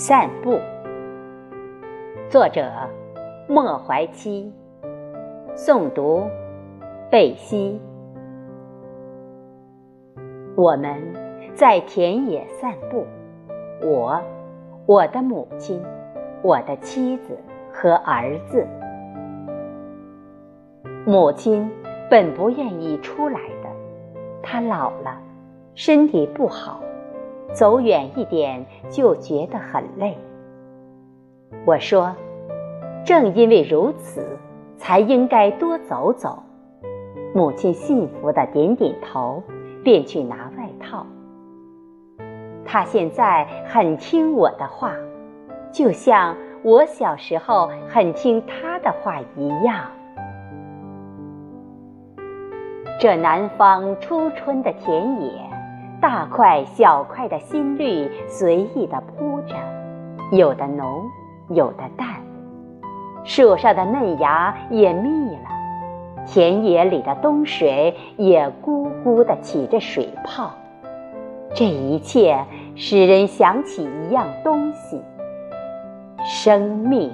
散步。作者：莫怀期。诵读：贝西。我们在田野散步，我、我的母亲、我的妻子和儿子。母亲本不愿意出来的，她老了，身体不好。走远一点就觉得很累。我说：“正因为如此，才应该多走走。”母亲幸福的点点头，便去拿外套。她现在很听我的话，就像我小时候很听她的话一样。这南方初春的田野。大块小块的新绿随意地铺着，有的浓，有的淡。树上的嫩芽也密了，田野里的冬水也咕咕地起着水泡。这一切使人想起一样东西——生命。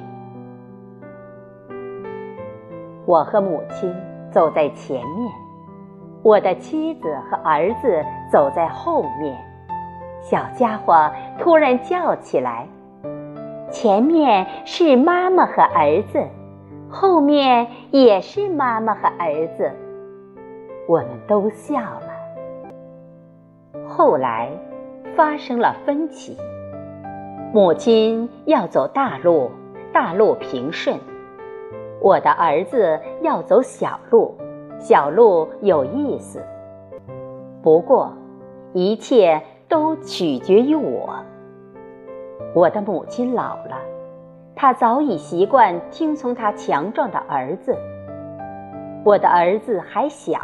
我和母亲走在前面。我的妻子和儿子走在后面，小家伙突然叫起来：“前面是妈妈和儿子，后面也是妈妈和儿子。”我们都笑了。后来发生了分歧，母亲要走大路，大路平顺；我的儿子要走小路。小路有意思，不过一切都取决于我。我的母亲老了，她早已习惯听从她强壮的儿子；我的儿子还小，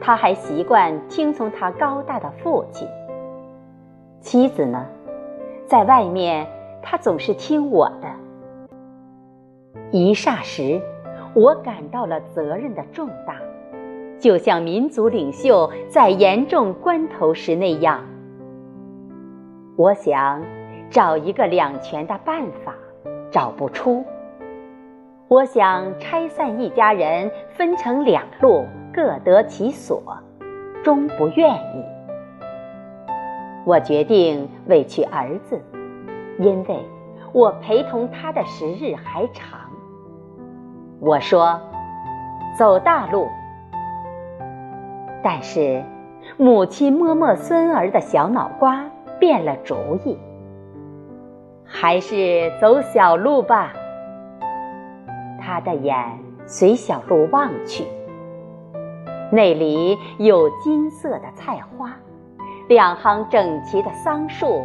他还习惯听从他高大的父亲。妻子呢，在外面，她总是听我的。一霎时。我感到了责任的重大，就像民族领袖在严重关头时那样。我想找一个两全的办法，找不出。我想拆散一家人，分成两路，各得其所，终不愿意。我决定委屈儿子，因为我陪同他的时日还长。我说：“走大路。”但是，母亲摸摸孙儿的小脑瓜，变了主意，还是走小路吧。他的眼随小路望去，那里有金色的菜花，两行整齐的桑树，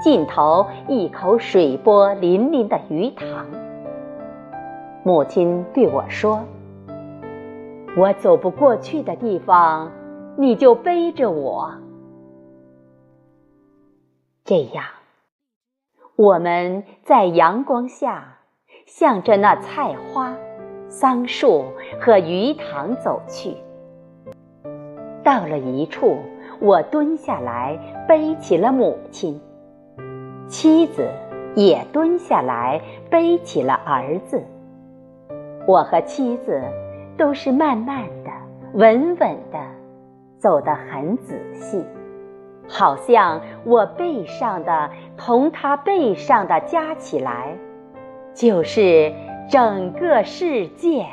尽头一口水波粼粼的鱼塘。母亲对我说：“我走不过去的地方，你就背着我。”这样，我们在阳光下，向着那菜花、桑树和鱼塘走去。到了一处，我蹲下来背起了母亲，妻子也蹲下来背起了儿子。我和妻子都是慢慢的、稳稳的，走得很仔细，好像我背上的同他背上的加起来，就是整个世界。